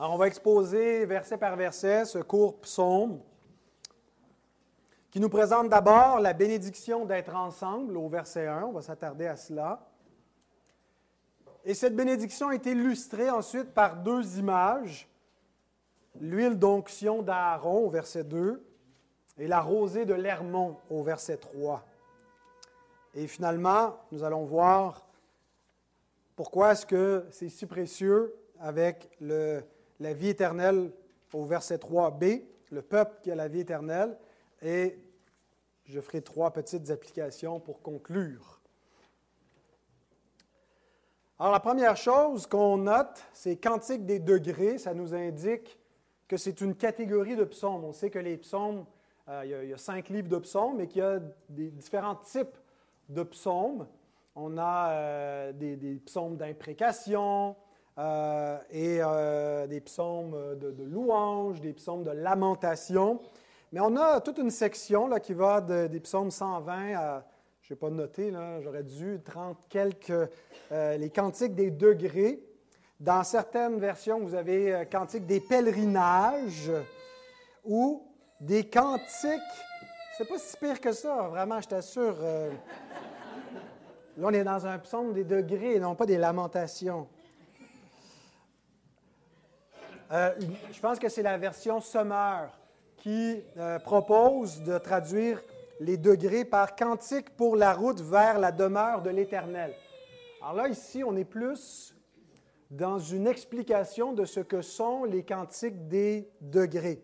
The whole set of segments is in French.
Alors, on va exposer verset par verset ce court psaume qui nous présente d'abord la bénédiction d'être ensemble au verset 1. On va s'attarder à cela. Et cette bénédiction est illustrée ensuite par deux images. L'huile d'onction d'Aaron au verset 2 et la rosée de l'Hermon au verset 3. Et finalement, nous allons voir pourquoi est-ce que c'est si précieux avec le, la vie éternelle au verset 3b, le peuple qui a la vie éternelle, et je ferai trois petites applications pour conclure. Alors la première chose qu'on note, c'est Cantique des degrés, ça nous indique que c'est une catégorie de psaumes. On sait que les psaumes, euh, il, y a, cinq livres de psaumes, mais qu'il y a des différents types de psaumes. On a euh, des, psaumes d'imprécation euh, et des psaumes de, de, louange, des psaumes de lamentation. Mais on a toute une section là, qui va des psaumes 120 à, je n'ai pas noté, j'aurais dû, 30 quelques, euh, les cantiques des degrés. Dans certaines versions, vous avez euh, cantiques des pèlerinages ou des cantiques. C'est pas si pire que ça, vraiment, je t'assure. Euh. là, on est dans un psaume des degrés non pas des lamentations. Je pense que c'est la version Sommer qui euh, propose de traduire les degrés par cantique pour la route vers la demeure de l'Éternel. Alors là, ici, on est plus dans une explication de ce que sont les cantiques des degrés.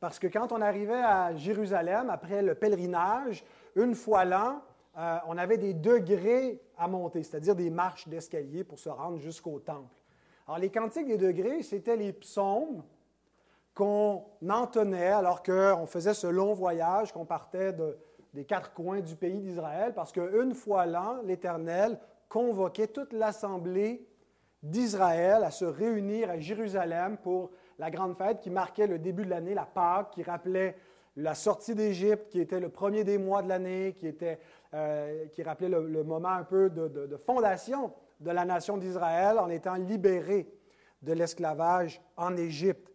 Parce que quand on arrivait à Jérusalem, après le pèlerinage, une fois l'an, euh, on avait des degrés à monter, c'est-à-dire des marches d'escalier pour se rendre jusqu'au temple. Alors les cantiques des degrés, c'était les psaumes qu'on entonnait alors qu'on faisait ce long voyage, qu'on partait des quatre coins du pays d'Israël, parce qu'une fois l'an, l'Éternel convoquait toute l'assemblée d'Israël à se réunir à Jérusalem pour la grande fête qui marquait le début de l'année, la Pâque, qui rappelait la sortie d'Égypte, qui était le premier des mois de l'année, qui, euh, qui rappelait le, moment un peu de fondation de la nation d'Israël en étant libéré de l'esclavage en Égypte.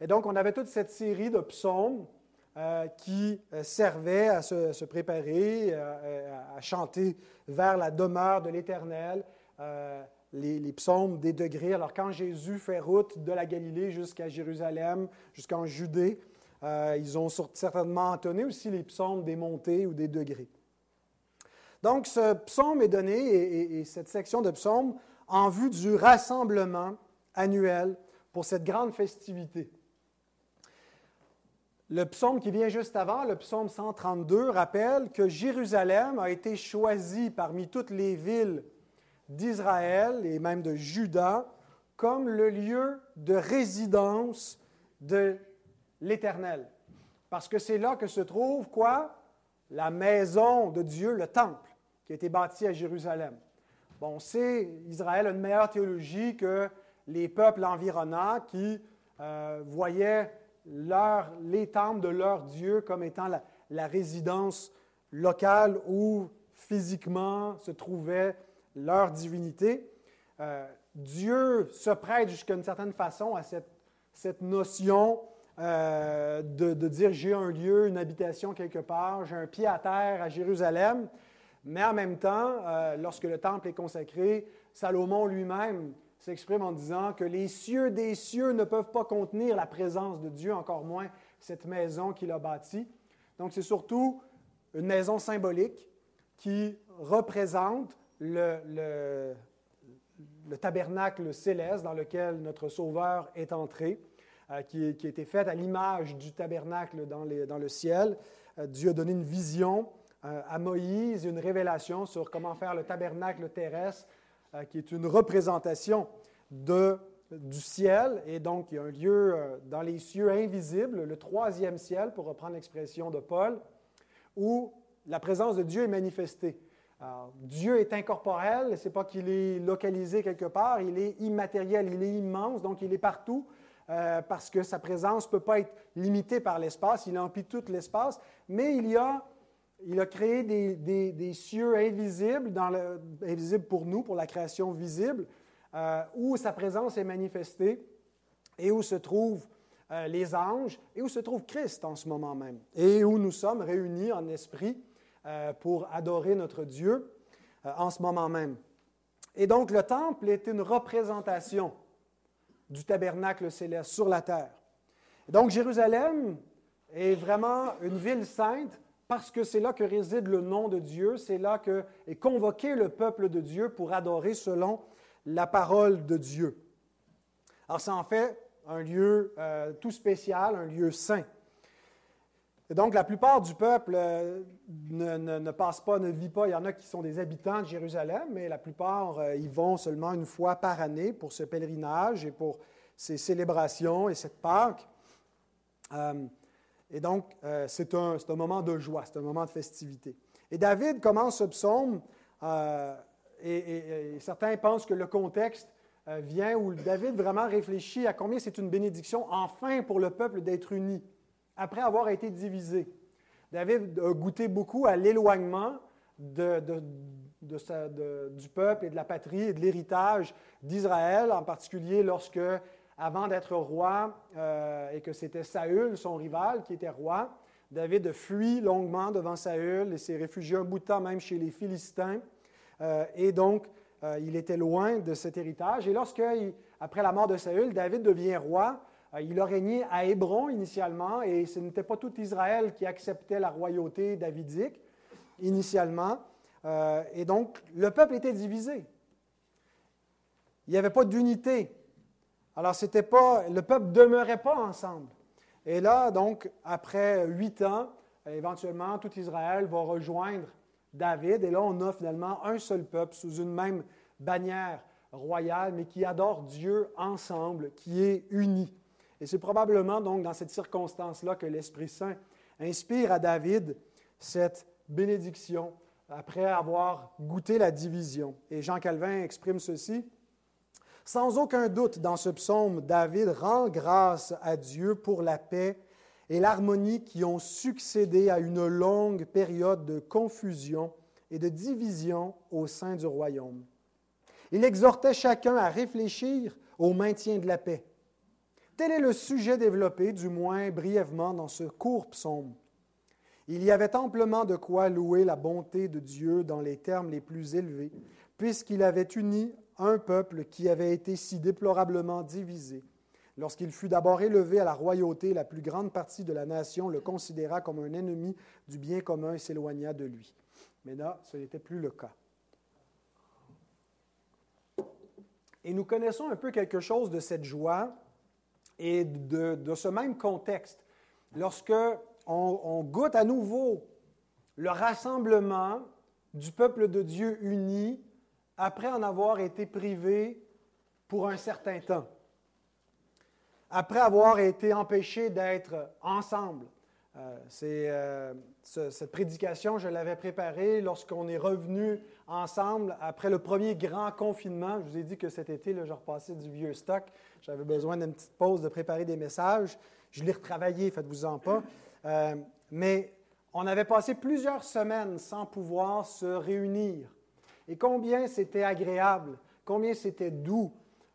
Et donc, on avait toute cette série de psaumes euh, qui euh, servaient à se, préparer, euh, à chanter vers la demeure de l'Éternel, les, psaumes des degrés. Alors, quand Jésus fait route de la Galilée jusqu'à Jérusalem, jusqu'en Judée, ils ont certainement entonné aussi les psaumes des montées ou des degrés. Donc, ce psaume est donné, et cette section de psaumes, en vue du rassemblement annuel pour cette grande festivité. Le psaume qui vient juste avant, le psaume 132, rappelle que Jérusalem a été choisi parmi toutes les villes d'Israël et même de Juda comme le lieu de résidence de l'Éternel. Parce que c'est là que se trouve quoi? La maison de Dieu, le temple, qui a été bâti à Jérusalem. Bon, on sait, Israël a une meilleure théologie que les peuples environnants qui euh, voyaient les temples de leur Dieu comme étant la, résidence locale où physiquement se trouvait leur divinité. Euh, Dieu se prête jusqu'à une certaine façon à cette, cette notion euh, de, de, dire j'ai un lieu, une habitation quelque part, j'ai un pied à terre à Jérusalem, mais en même temps, euh, lorsque le temple est consacré, Salomon lui-même s'exprime en disant que les cieux des cieux ne peuvent pas contenir la présence de Dieu, encore moins cette maison qu'il a bâtie. Donc c'est surtout une maison symbolique qui représente le, tabernacle céleste dans lequel notre Sauveur est entré, euh, qui, a été fait à l'image du tabernacle dans, le ciel. Euh, Dieu a donné une vision à Moïse, une révélation sur comment faire le tabernacle terrestre euh, qui est une représentation de, du ciel. Et donc, il y a un lieu euh, dans les cieux invisibles, le troisième ciel, pour reprendre l'expression de Paul, où la présence de Dieu est manifestée. Dieu est incorporel, ce n'est pas qu'il est localisé quelque part, il est immatériel, il est immense, donc il est partout. Euh, parce que sa présence ne peut pas être limitée par l'espace, il emplit tout l'espace, mais il y a il a créé des, cieux invisibles, invisibles pour nous, pour la création visible, euh, où sa présence est manifestée et où se trouvent euh, les anges et où se trouve Christ en ce moment même et où nous sommes réunis en esprit euh, pour adorer notre Dieu en ce moment même. Et donc le temple est une représentation du tabernacle céleste sur la terre. donc Jérusalem est vraiment une ville sainte parce que c'est là que réside le nom de Dieu, c'est là que est convoqué le peuple de Dieu pour adorer selon la parole de Dieu. Alors, c'est en fait un lieu euh, tout spécial, un lieu saint. Et donc, la plupart du peuple euh, ne, passe pas, ne vit pas. Il y en a qui sont des habitants de Jérusalem, mais la plupart euh, y vont seulement une fois par année pour ce pèlerinage et pour ces célébrations et cette Pâque. Et donc, c'est un, un, moment de joie, c'est un moment de festivité. Et David commence ce psaume et, certains pensent que le contexte euh, vient où David vraiment réfléchit à combien c'est une bénédiction enfin pour le peuple d'être uni, après avoir été divisé. David a goûté beaucoup à l'éloignement du peuple et de la patrie et de l'héritage d'Israël, en particulier lorsque, avant d'être roi, euh, et que c'était Saül, son rival, qui était roi, David a fui longuement devant Saül et s'est réfugié un bout de temps même chez les Philistins. Euh, et donc, euh, il était loin de cet héritage. Et lorsque, après la mort de Saül, David devient roi, il a régné à Hébron initialement, et ce n'était pas tout Israël qui acceptait la royauté davidique initialement. et donc, le peuple était divisé. Il n'y avait pas d'unité. Alors, c'était pas, le peuple ne demeurait pas ensemble. Et là, donc, après huit ans, éventuellement, tout Israël va rejoindre David. Et là, on a finalement un seul peuple sous une même bannière royale, mais qui adore Dieu ensemble, qui est uni. Et c'est probablement donc dans cette circonstance-là que l'Esprit Saint inspire à David cette bénédiction après avoir goûté la division. Et Jean Calvin exprime ceci. Sans aucun doute, dans ce psaume, David rend grâce à Dieu pour la paix et l'harmonie qui ont succédé à une longue période de confusion et de division au sein du royaume. Il exhortait chacun à réfléchir au maintien de la paix. Tel est le sujet développé, du moins brièvement, dans ce court psaume. Il y avait amplement de quoi louer la bonté de Dieu dans les termes les plus élevés, puisqu'il avait uni un peuple qui avait été si déplorablement divisé Lorsqu'il fut d'abord élevé à la royauté, la plus grande partie de la nation le considéra comme un ennemi du bien commun et s'éloigna de lui. Mais là, ce n'était plus le cas. Et nous connaissons un peu quelque chose de cette joie et de, ce même contexte. Lorsque on goûte à nouveau le rassemblement du peuple de Dieu uni après en avoir été privé pour un certain temps après avoir été empêchés d'être ensemble. Euh, euh, cette prédication, je l'avais préparée lorsqu'on est revenu ensemble après le premier grand confinement. Je vous ai dit que cet été, là, je repassais du vieux stock. J'avais besoin d'une petite pause de préparer des messages. Je l'ai retravaillé, faites-vous-en pas. Euh, mais on avait passé plusieurs semaines sans pouvoir se réunir. Et combien c'était agréable, combien c'était doux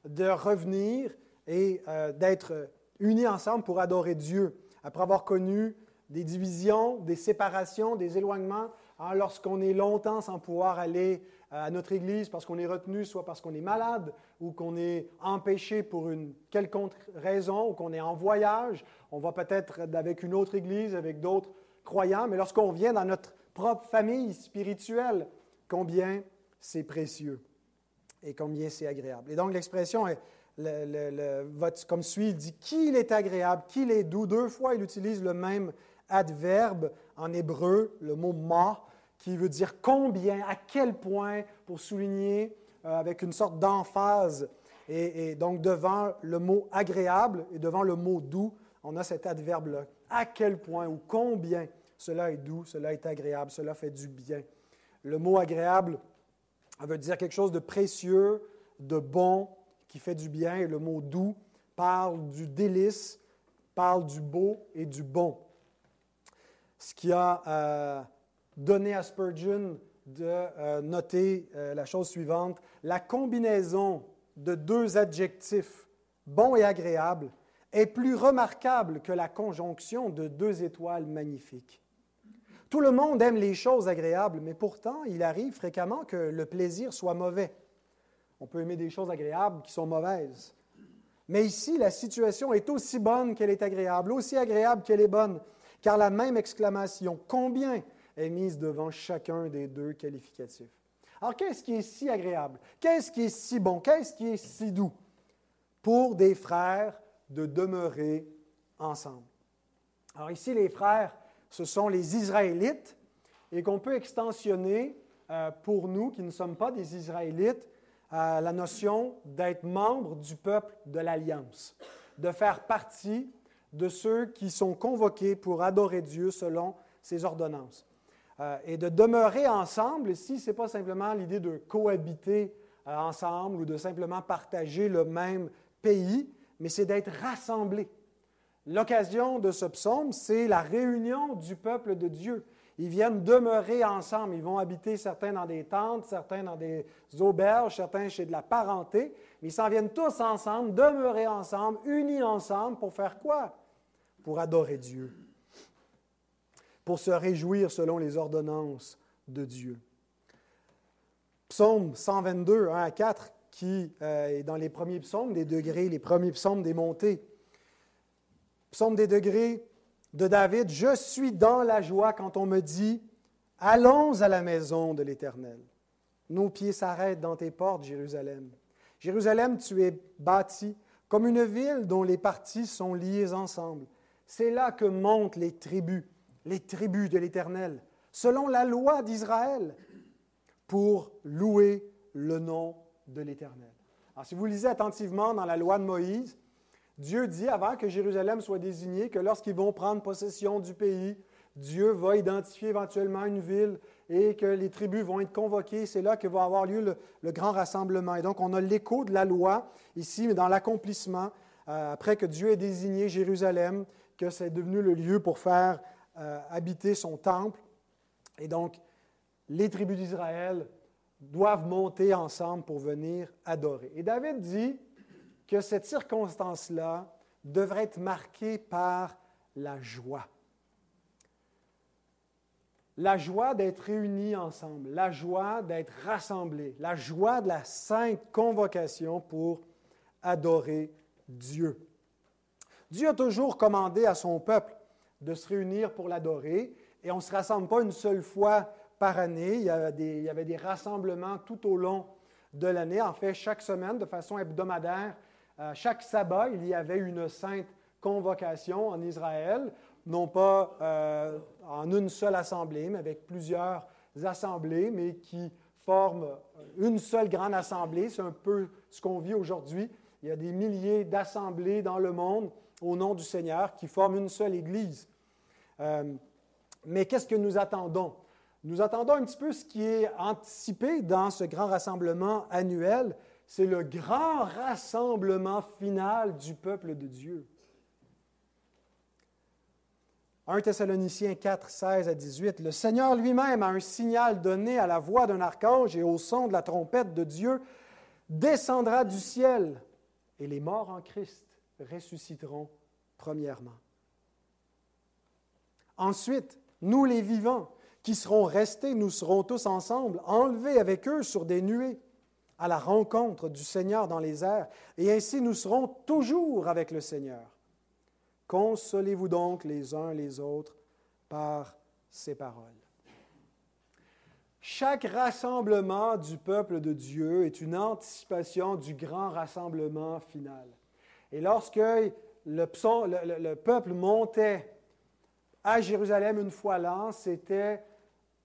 de revenir et euh, d'être unis ensemble pour adorer Dieu. Après avoir connu des divisions, des séparations, des éloignements, hein, lorsqu'on est longtemps sans pouvoir aller euh, à notre Église parce qu'on est retenu, soit parce qu'on est malade ou qu'on est empêché pour une quelconque raison ou qu'on est en voyage, on va peut-être avec une autre Église, avec d'autres croyants, mais lorsqu'on vient dans notre propre famille spirituelle, combien c'est précieux et combien c'est agréable. Et donc l'expression est le, comme suit, il dit qu'il est agréable, qu'il est doux. Deux fois, il utilise le même adverbe en hébreu, le mot ma, qui veut dire combien, à quel point, pour souligner euh, avec une sorte d'emphase. Et, et, donc, devant le mot agréable et devant le mot doux, on a cet adverbe-là. À quel point ou combien cela est doux, cela est agréable, cela fait du bien. Le mot agréable veut dire quelque chose de précieux, de bon, qui fait du bien, et le mot doux parle du délice, parle du beau et du bon. Ce qui a euh, donné à Spurgeon de euh, noter euh, la chose suivante, la combinaison de deux adjectifs, bon et agréable, est plus remarquable que la conjonction de deux étoiles magnifiques. Tout le monde aime les choses agréables, mais pourtant, il arrive fréquemment que le plaisir soit mauvais. On peut aimer des choses agréables qui sont mauvaises. Mais ici, la situation est aussi bonne qu'elle est agréable, aussi agréable qu'elle est bonne, car la même exclamation, combien, est mise devant chacun des deux qualificatifs? Alors, qu'est-ce qui est si agréable? Qu'est-ce qui est si bon? Qu'est-ce qui est si doux? Pour des frères de demeurer ensemble? Alors ici, les frères, ce sont les Israélites et qu'on peut extensionner euh, pour nous qui ne sommes pas des Israélites la notion d'être membre du peuple de l'Alliance, de faire partie de ceux qui sont convoqués pour adorer Dieu selon ses ordonnances. Euh, et de demeurer ensemble, ici, ce n'est pas simplement l'idée de cohabiter euh, ensemble ou de simplement partager le même pays, mais c'est d'être rassemblés. L'occasion de ce psaume, c'est la réunion du peuple de Dieu. Ils viennent demeurer ensemble. Ils vont habiter certains dans des tentes, certains dans des auberges, certains chez de la parenté. Mais ils s'en viennent tous ensemble, demeurer ensemble, unis ensemble pour faire quoi? Pour adorer Dieu pour se réjouir selon les ordonnances de Dieu. Psaume 122, 1 à 4, qui euh, est dans les premiers psaumes des degrés, les premiers psaumes des montées. Psaume des degrés de David, Je suis dans la joie quand on me dit, Allons à la maison de l'Éternel. Nos pieds s'arrêtent dans tes portes, Jérusalem. Jérusalem, tu es bâti comme une ville dont les parties sont liées ensemble. C'est là que montent les tribus les tribus de l'Éternel, selon la loi d'Israël, pour louer le nom de l'Éternel. Alors, si vous lisez attentivement dans la loi de Moïse, Dieu dit, avant que Jérusalem soit désignée, que lorsqu'ils vont prendre possession du pays, Dieu va identifier éventuellement une ville et que les tribus vont être convoquées. C'est là que va avoir lieu le, grand rassemblement. Et donc, on a l'écho de la loi ici, mais dans l'accomplissement, euh, après que Dieu ait désigné Jérusalem, que c'est devenu le lieu pour faire euh, habiter son temple. Et donc, les tribus d'Israël doivent monter ensemble pour venir adorer. Et David dit que cette circonstance-là devrait être marquée par la joie. La joie d'être réunis ensemble, la joie d'être rassemblés, la joie de la sainte convocation pour adorer Dieu. Dieu a toujours commandé à son peuple de se réunir pour l'adorer. Et on ne se rassemble pas une seule fois par année. Il y, avait des, rassemblements tout au long de l'année. En fait, chaque semaine, de façon hebdomadaire, chaque sabbat, il y avait une sainte convocation en Israël, non pas euh, en une seule assemblée, mais avec plusieurs assemblées, mais qui forment une seule grande assemblée. C'est un peu ce qu'on vit aujourd'hui. Il y a des milliers d'assemblées dans le monde au nom du Seigneur qui forment une seule Église. Euh, mais qu'est-ce que nous attendons? Nous attendons un petit peu ce qui est anticipé dans ce grand rassemblement annuel. C'est le grand rassemblement final du peuple de Dieu. 1 Thessaloniciens 4, 16 à 18. Le Seigneur lui-même a un signal donné à la voix d'un archange et au son de la trompette de Dieu descendra du ciel et les morts en Christ ressusciteront premièrement. Ensuite, nous les vivants, qui serons restés, nous serons tous ensemble, enlevés avec eux sur des nuées, à la rencontre du Seigneur dans les airs, et ainsi nous serons toujours avec le Seigneur. Consolez-vous donc les uns les autres par ces paroles. Chaque rassemblement du peuple de Dieu est une anticipation du grand rassemblement final. Et lorsque le, le peuple montait à Jérusalem une fois l'an, c'était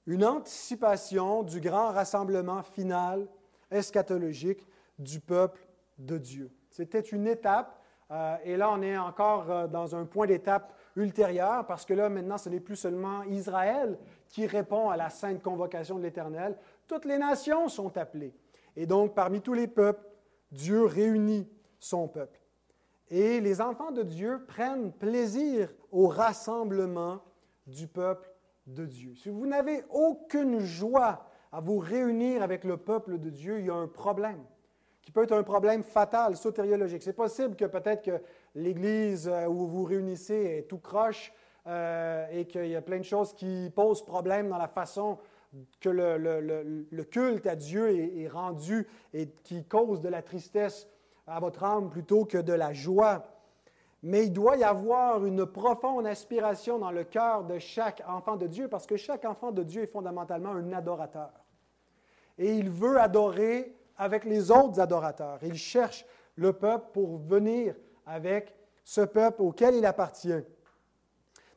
une anticipation du grand rassemblement final eschatologique du peuple de Dieu. C'était une étape, euh, et là on est encore euh, dans un point d'étape ultérieur, parce que là maintenant ce n'est plus seulement Israël qui répond à la sainte convocation de l'Éternel, toutes les nations sont appelées. Et donc parmi tous les peuples, Dieu réunit son peuple. Et les enfants de Dieu prennent plaisir au rassemblement du peuple de Dieu. Si vous n'avez aucune joie à vous réunir avec le peuple de Dieu, il y a un problème qui peut être un problème fatal, sotériologique. C'est possible que peut-être que l'Église euh, où vous vous réunissez est tout croche euh, et qu'il y a plein de choses qui posent problème dans la façon que le, culte à Dieu est, est, rendu et qui cause de la tristesse à votre âme plutôt que de la joie. Mais il doit y avoir une profonde aspiration dans le cœur de chaque enfant de Dieu parce que chaque enfant de Dieu est fondamentalement un adorateur. Et il veut adorer avec les autres adorateurs. Il cherche le peuple pour venir avec ce peuple auquel il appartient.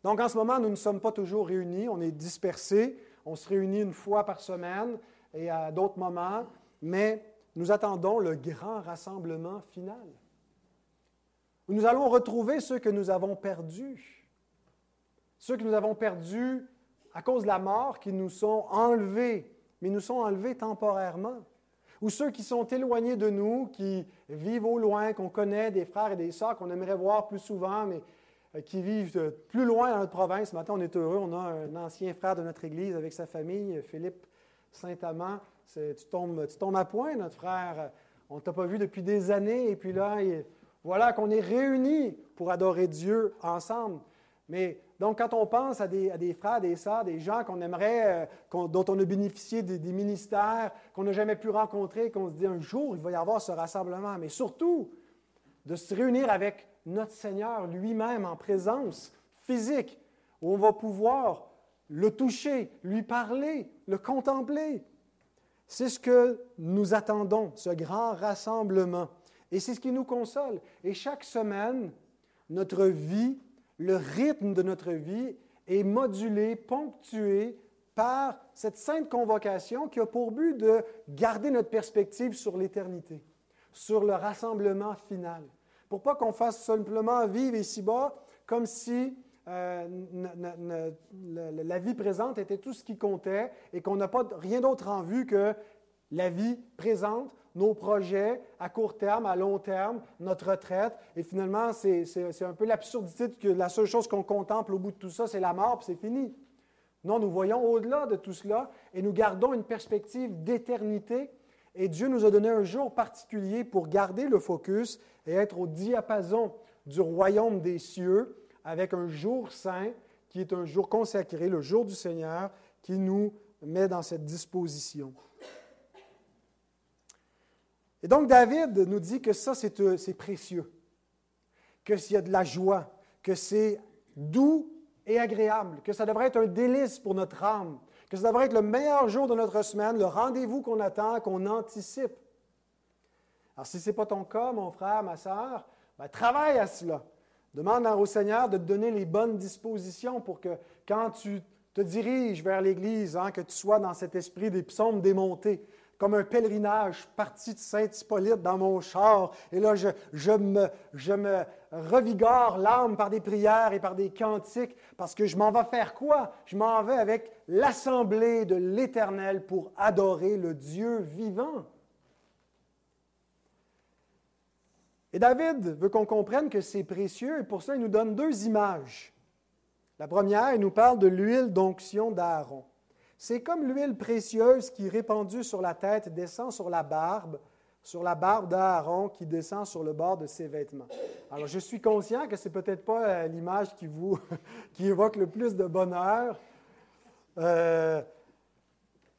Donc en ce moment, nous ne sommes pas toujours réunis, on est dispersés, on se réunit une fois par semaine et à d'autres moments, mais nous attendons le grand rassemblement final, nous allons retrouver ceux que nous avons perdus, ceux que nous avons perdus à cause de la mort, qui nous sont enlevés, mais nous sont enlevés temporairement ou ceux qui sont éloignés de nous, qui vivent au loin, qu'on connaît, des frères et des sœurs qu'on aimerait voir plus souvent, mais euh, qui vivent plus loin dans notre province. Ce matin, on est heureux. On a un ancien frère de notre Église avec sa famille, Philippe Saint-Amand. Tu tombes, tu tombes à point, notre frère. On ne t'a pas vu depuis des années, et puis là, voilà qu'on est réunis pour adorer Dieu ensemble. Mais donc, quand on pense à des, frères, des sœurs, des gens qu'on aimerait, euh, dont on a bénéficié des, ministères, qu'on n'a jamais pu rencontrer, qu'on se dit un jour, il va y avoir ce rassemblement, mais surtout de se réunir avec notre Seigneur lui-même en présence physique, où on va pouvoir le toucher, lui parler, le contempler. C'est ce que nous attendons, ce grand rassemblement. Et c'est ce qui nous console. Et chaque semaine, notre vie le rythme de notre vie est modulé, ponctué par cette sainte convocation qui a pour but de garder notre perspective sur l'éternité, sur le rassemblement final. Pour pas qu'on fasse simplement vivre ici-bas comme si euh, la vie présente était tout ce qui comptait et qu'on n'a pas rien d'autre en vue que la vie présente, nos projets à court terme, à long terme, notre retraite. Et finalement, c'est un peu l'absurdité que la seule chose qu'on contemple au bout de tout ça, c'est la mort, puis c'est fini. Non, nous voyons au-delà de tout cela et nous gardons une perspective d'éternité. Et Dieu nous a donné un jour particulier pour garder le focus et être au diapason du royaume des cieux avec un jour saint qui est un jour consacré, le jour du Seigneur, qui nous met dans cette disposition. Et donc David nous dit que ça, euh, c'est précieux, que s'il y a de la joie, que c'est doux et agréable, que ça devrait être un délice pour notre âme, que ça devrait être le meilleur jour de notre semaine, le rendez-vous qu'on attend, qu'on anticipe. Alors si ce n'est pas ton cas, mon frère, ma soeur, ben, travaille à cela. Demande au Seigneur de te donner les bonnes dispositions pour que quand tu te diriges vers l'Église, hein, que tu sois dans cet esprit des psaumes démontés, comme un pèlerinage parti de Saint-Hippolyte dans mon char. Et là, je, me, je me revigore l'âme par des prières et par des cantiques, parce que je m'en vais faire quoi? Je m'en vais avec l'assemblée de l'Éternel pour adorer le Dieu vivant. Et David veut qu'on comprenne que c'est précieux, et pour ça, il nous donne deux images. La première, il nous parle de l'huile d'onction d'Aaron. C'est comme l'huile précieuse qui, répandue sur la tête, descend sur la barbe, sur la barbe d'Aaron qui descend sur le bord de ses vêtements. Alors, je suis conscient que ce n'est peut-être pas euh, l'image qui vous évoque le plus de bonheur. Euh,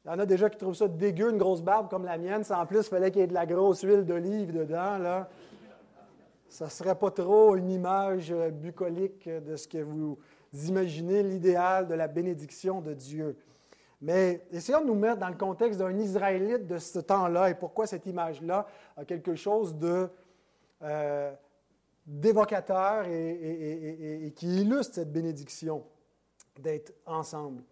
il y en a déjà qui trouvent ça dégueu, une grosse barbe comme la mienne. Ça, en plus, fallait qu'il y ait de la grosse huile d'olive dedans. Là. Ça ne serait pas trop une image euh, bucolique de ce que vous imaginez, l'idéal de la bénédiction de Dieu. Mais essayons de nous mettre dans le contexte d'un Israélite de ce temps-là et pourquoi cette image-là a quelque chose de, euh, d'évocateur et, qui illustre cette bénédiction d'être ensemble.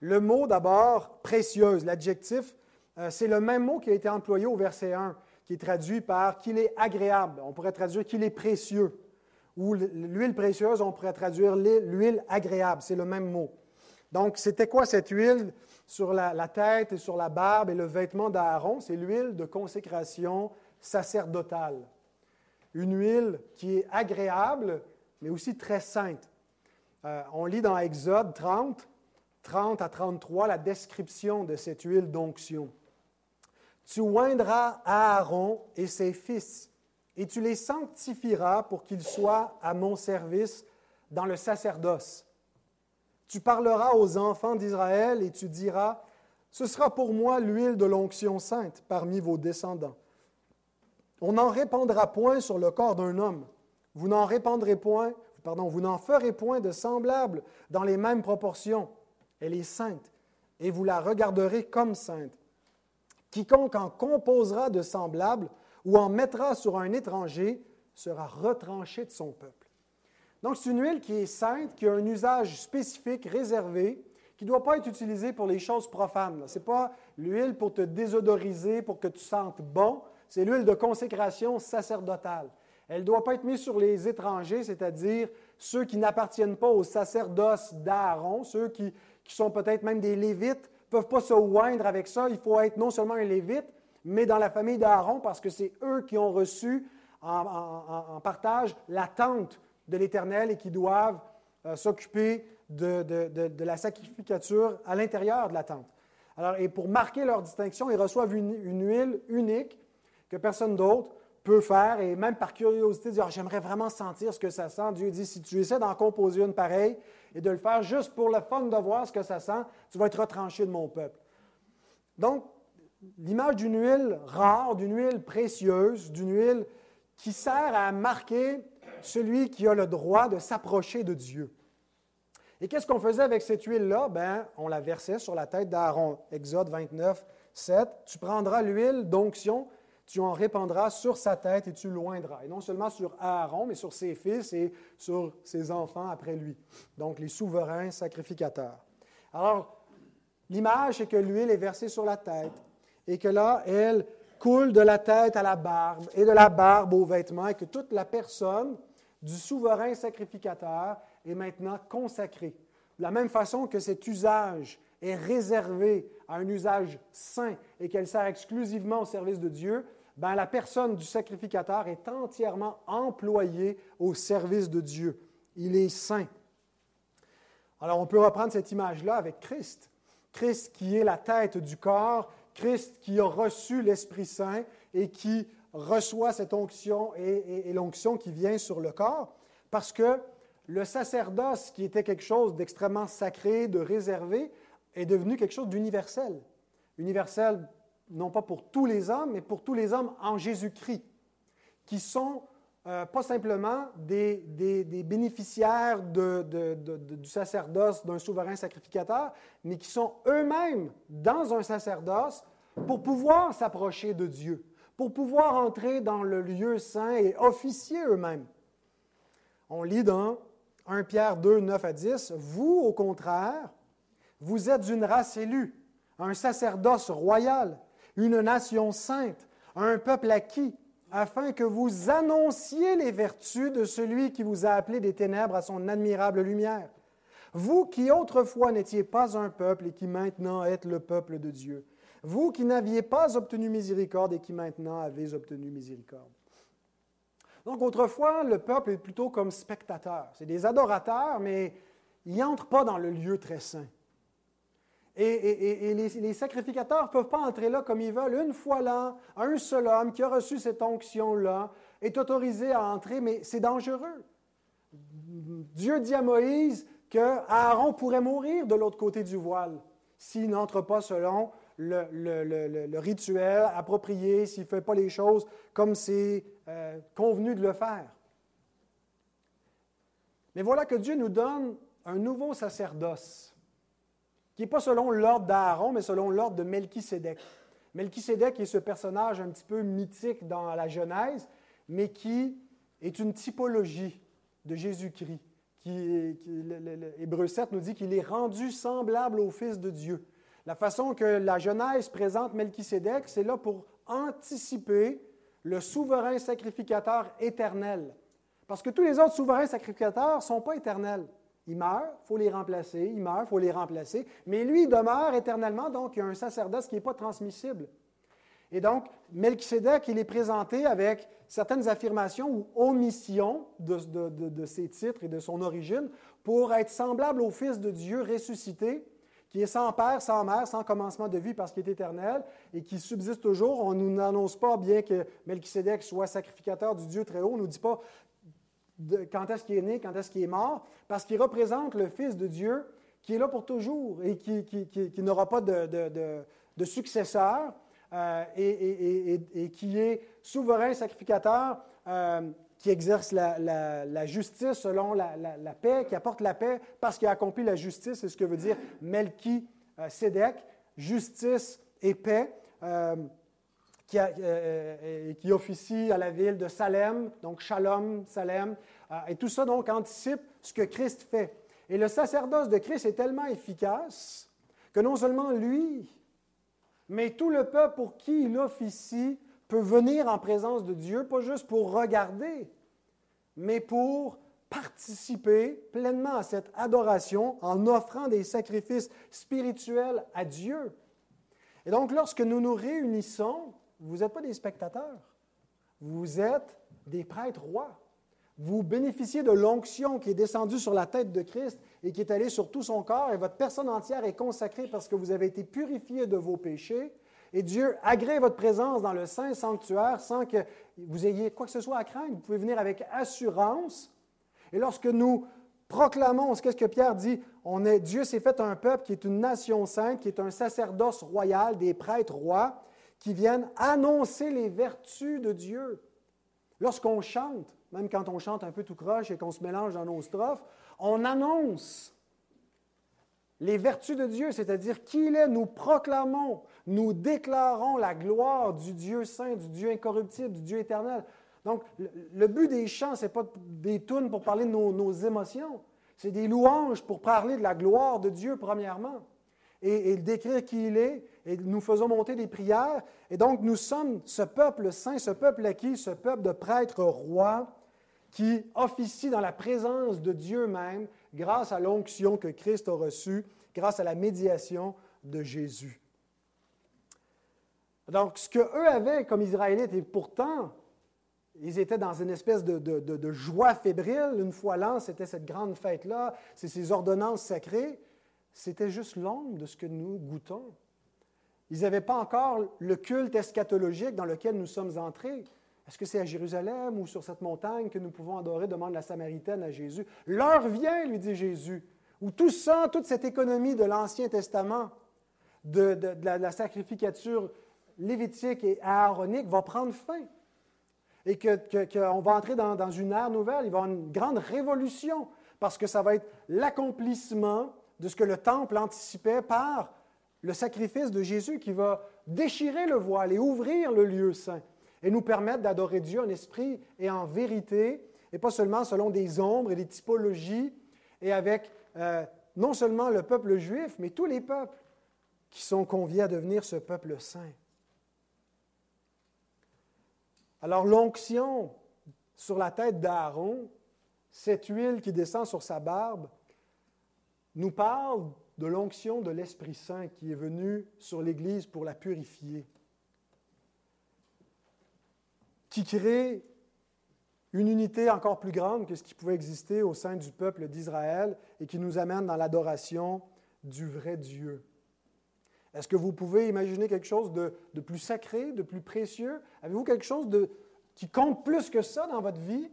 Le mot d'abord, précieuse, l'adjectif, euh, c'est le même mot qui a été employé au verset 1, qui est traduit par qu'il est agréable. On pourrait traduire qu'il est précieux. Ou l'huile précieuse, on pourrait traduire l'huile agréable. C'est le même mot. Donc, c'était quoi cette huile sur la, tête et sur la barbe et le vêtement d'Aaron? C'est l'huile de consécration sacerdotale. Une huile qui est agréable, mais aussi très sainte. Euh, on lit dans Exode 30, 30 à 33 la description de cette huile d'onction. Tu oindras Aaron et ses fils, et tu les sanctifieras pour qu'ils soient à mon service dans le sacerdoce. Tu parleras aux enfants d'Israël et tu diras, Ce sera pour moi l'huile de l'onction sainte parmi vos descendants. On n'en répandra point sur le corps d'un homme. Vous n'en répandrez point, pardon, vous n'en ferez point de semblable dans les mêmes proportions. Elle est sainte, et vous la regarderez comme sainte. Quiconque en composera de semblable ou en mettra sur un étranger sera retranché de son peuple. Donc, c'est une huile qui est sainte, qui a un usage spécifique, réservé, qui ne doit pas être utilisée pour les choses profanes. Ce n'est pas l'huile pour te désodoriser, pour que tu sentes bon. C'est l'huile de consécration sacerdotale. Elle ne doit pas être mise sur les étrangers, c'est-à-dire ceux qui n'appartiennent pas au sacerdoce d'Aaron, ceux qui, sont peut-être même des Lévites, ne peuvent pas se oindre avec ça. Il faut être non seulement un Lévite, mais dans la famille d'Aaron, parce que c'est eux qui ont reçu en, partage la tente de l'Éternel et qui doivent euh, s'occuper de, la sacrificature à l'intérieur de la tente. Alors, et pour marquer leur distinction, ils reçoivent une, huile unique que personne d'autre peut faire, et même par curiosité, dire ah, J'aimerais vraiment sentir ce que ça sent. Dieu dit Si tu essaies d'en composer une pareille et de le faire juste pour le fun de voir ce que ça sent, tu vas être retranché de mon peuple. Donc, l'image d'une huile rare, d'une huile précieuse, d'une huile qui sert à marquer celui qui a le droit de s'approcher de Dieu. Et qu'est-ce qu'on faisait avec cette huile-là? Ben, on la versait sur la tête d'Aaron. Exode 29, 7. Tu prendras l'huile d'onction, tu en répandras sur sa tête et tu loindras. Et non seulement sur Aaron, mais sur ses fils et sur ses enfants après lui. Donc, les souverains sacrificateurs. Alors, l'image, c'est que l'huile est versée sur la tête et que là, elle coule de la tête à la barbe et de la barbe aux vêtements et que toute la personne du souverain sacrificateur est maintenant consacrée. De la même façon que cet usage est réservé à un usage saint et qu'elle sert exclusivement au service de Dieu, ben, la personne du sacrificateur est entièrement employée au service de Dieu. Il est saint. Alors on peut reprendre cette image-là avec Christ. Christ qui est la tête du corps, Christ qui a reçu l'Esprit Saint et qui reçoit cette onction et, l'onction qui vient sur le corps, parce que le sacerdoce, qui était quelque chose d'extrêmement sacré, de réservé, est devenu quelque chose d'universel. Universel, non pas pour tous les hommes, mais pour tous les hommes en Jésus-Christ, qui sont euh, pas simplement des, bénéficiaires du sacerdoce d'un souverain sacrificateur, mais qui sont eux-mêmes dans un sacerdoce pour pouvoir s'approcher de Dieu, pour pouvoir entrer dans le lieu saint et officier eux-mêmes. On lit dans 1 Pierre 2, 9 à 10, Vous, au contraire, vous êtes une race élue, un sacerdoce royal, une nation sainte, un peuple acquis, afin que vous annonciez les vertus de celui qui vous a appelé des ténèbres à son admirable lumière. Vous qui autrefois n'étiez pas un peuple et qui maintenant êtes le peuple de Dieu. Vous qui n'aviez pas obtenu miséricorde et qui maintenant avez obtenu miséricorde. Donc autrefois, le peuple est plutôt comme spectateur. C'est des adorateurs, mais ils n'entrent pas dans le lieu très saint. Et, les, sacrificateurs ne peuvent pas entrer là comme ils veulent. Une fois là, un seul homme qui a reçu cette onction-là est autorisé à entrer, mais c'est dangereux. Dieu dit à Moïse que Aaron pourrait mourir de l'autre côté du voile s'il n'entre pas selon le, rituel approprié, s'il ne fait pas les choses comme c'est euh, convenu de le faire. Mais voilà que Dieu nous donne un nouveau sacerdoce qui n'est pas selon l'ordre d'Aaron, mais selon l'ordre de Melchisédek. Melchisédek est ce personnage un petit peu mythique dans la Genèse, mais qui est une typologie de Jésus-Christ. Qui, Hébreu 7 nous dit qu'il est rendu semblable au Fils de Dieu. La façon que la Genèse présente Melchisédek, c'est là pour anticiper le souverain sacrificateur éternel. Parce que tous les autres souverains sacrificateurs ne sont pas éternels. Il meurt, il faut les remplacer, il meurt, il faut les remplacer. Mais lui, demeure éternellement, donc il y a un sacerdoce qui n'est pas transmissible. Et donc, Melchisedec, il est présenté avec certaines affirmations ou omissions de, de, ses titres et de son origine pour être semblable au Fils de Dieu ressuscité, qui est sans père, sans mère, sans commencement de vie parce qu'il est éternel et qui subsiste toujours. On ne nous annonce pas, bien que Melchisédek soit sacrificateur du Dieu très haut, on ne nous dit pas quand est-ce qu'il est né, quand est-ce qu'il est mort, parce qu'il représente le Fils de Dieu qui est là pour toujours et qui, n'aura pas de, successeur euh, et, qui est souverain sacrificateur, euh, qui exerce la, justice selon la, paix, qui apporte la paix parce qu'il a accompli la justice, c'est ce que veut dire Melchi Sédek, justice et paix. Euh, qui, qui, officie à la ville de Salem, donc Shalom, Salem. et tout ça donc anticipe ce que Christ fait. Et le sacerdoce de Christ est tellement efficace que non seulement lui, mais tout le peuple pour qui il officie peut venir en présence de Dieu, pas juste pour regarder, mais pour participer pleinement à cette adoration en offrant des sacrifices spirituels à Dieu. Et donc, lorsque nous nous réunissons, vous n'êtes pas des spectateurs, vous êtes des prêtres rois vous bénéficiez de l'onction qui est descendue sur la tête de Christ et qui est allée sur tout son corps, et votre personne entière est consacrée parce que vous avez été purifié de vos péchés. Et Dieu agrée votre présence dans le Saint Sanctuaire sans que vous ayez quoi que ce soit à craindre. Vous pouvez venir avec assurance. Et lorsque nous proclamons, qu'est-ce que Pierre dit? On est, Dieu s'est fait un peuple qui est une nation sainte, qui est un sacerdoce royal, des prêtres rois, qui viennent annoncer les vertus de Dieu. Lorsqu'on chante, même quand on chante un peu tout croche et qu'on se mélange dans nos strophes, on annonce les vertus de Dieu, c'est-à-dire qui il est. Nous proclamons, nous déclarons la gloire du Dieu saint, du Dieu incorruptible, du Dieu éternel. Donc, le, but des chants, ce n'est pas des tunes pour parler de nos, émotions, c'est des louanges pour parler de la gloire de Dieu, premièrement et, décrire qui il est, et nous faisons monter des prières. Et donc, nous sommes ce peuple saint, ce peuple acquis, ce peuple de prêtres rois qui officie dans la présence de Dieu même grâce à l'onction que Christ a reçue, grâce à la médiation de Jésus. Donc, ce qu'eux avaient comme Israélites, et pourtant, ils étaient dans une espèce de, joie fébrile. Une fois l'an, c'était cette grande fête-là, c'est ces ordonnances sacrées c'était juste l'ombre de ce que nous goûtons. Ils n'avaient pas encore le culte eschatologique dans lequel nous sommes entrés. Est-ce que c'est à Jérusalem ou sur cette montagne que nous pouvons adorer demande la Samaritaine à Jésus. L'heure vient, lui dit Jésus, où tout ça, toute cette économie de l'Ancien Testament, de, la, sacrificature lévitique et aaronique va prendre fin. Et qu'on va entrer dans, dans une ère nouvelle, il va y avoir une grande révolution, parce que ça va être l'accomplissement de ce que le temple anticipait par le sacrifice de Jésus qui va déchirer le voile et ouvrir le lieu saint et nous permettre d'adorer Dieu en esprit et en vérité, et pas seulement selon des ombres et des typologies, et avec euh, non seulement le peuple juif, mais tous les peuples qui sont conviés à devenir ce peuple saint. Alors l'onction sur la tête d'Aaron, cette huile qui descend sur sa barbe, nous parle de l'onction de l'Esprit Saint qui est venu sur l'Église pour la purifier, qui crée une unité encore plus grande que ce qui pouvait exister au sein du peuple d'Israël et qui nous amène dans l'adoration du vrai Dieu. Est-ce que vous pouvez imaginer quelque chose de, plus sacré, de plus précieux? Avez-vous quelque chose de, qui compte plus que ça dans votre vie?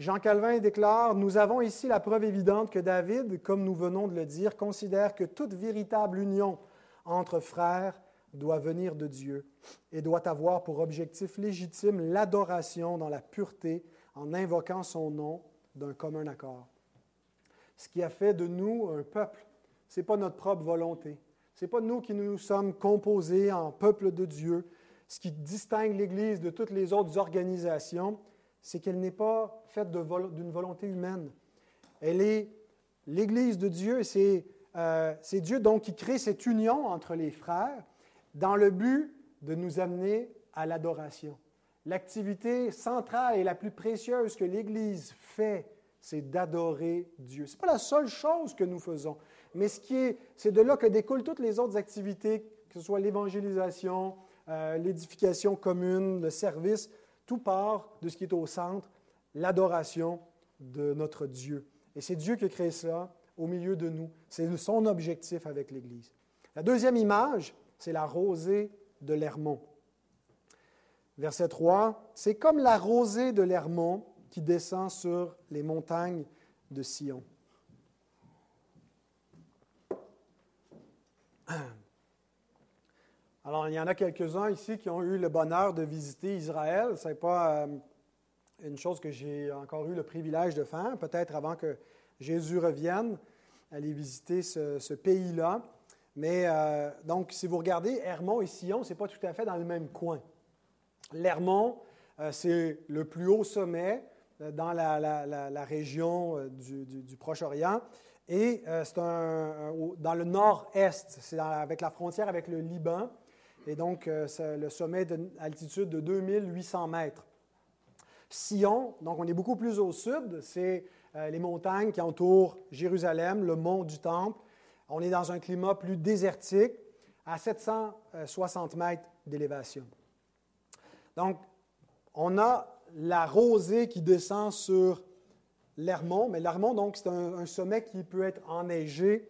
Jean Calvin déclare, Nous avons ici la preuve évidente que David, comme nous venons de le dire, considère que toute véritable union entre frères doit venir de Dieu et doit avoir pour objectif légitime l'adoration dans la pureté en invoquant son nom d'un commun accord. Ce qui a fait de nous un peuple, ce n'est pas notre propre volonté. Ce n'est pas nous qui nous sommes composés en peuple de Dieu. Ce qui distingue l'Église de toutes les autres organisations, c'est qu'elle n'est pas faite d'une volonté humaine. Elle est l'Église de Dieu, euh, c'est Dieu donc qui crée cette union entre les frères dans le but de nous amener à l'adoration. L'activité centrale et la plus précieuse que l'Église fait, c'est d'adorer Dieu. Ce n'est pas la seule chose que nous faisons, mais ce qui est, c'est de là que découlent toutes les autres activités, que ce soit l'évangélisation, euh, l'édification commune, le service. Tout part de ce qui est au centre, l'adoration de notre Dieu. Et c'est Dieu qui a créé cela au milieu de nous. C'est son objectif avec l'Église. La deuxième image, c'est la rosée de l'Hermont. Verset 3, c'est comme la rosée de l'Hermont qui descend sur les montagnes de Sion. Alors, il y en a quelques-uns ici qui ont eu le bonheur de visiter Israël. Ce n'est pas euh, une chose que j'ai encore eu le privilège de faire, peut-être avant que Jésus revienne, aller visiter ce, pays-là. Mais euh, donc, si vous regardez, Hermon et Sion, ce n'est pas tout à fait dans le même coin. L'Hermon, euh, c'est le plus haut sommet dans la, région du, Proche-Orient. Et c'est dans le nord-est, c'est avec la frontière avec le Liban et donc euh, le sommet d'altitude de 2800 mètres. Sion, donc on est beaucoup plus au sud, c'est euh, les montagnes qui entourent Jérusalem, le mont du Temple. On est dans un climat plus désertique, à 760 mètres d'élévation. Donc, on a la rosée qui descend sur l'Hermont, mais l'Hermont, donc, c'est un, sommet qui peut être enneigé.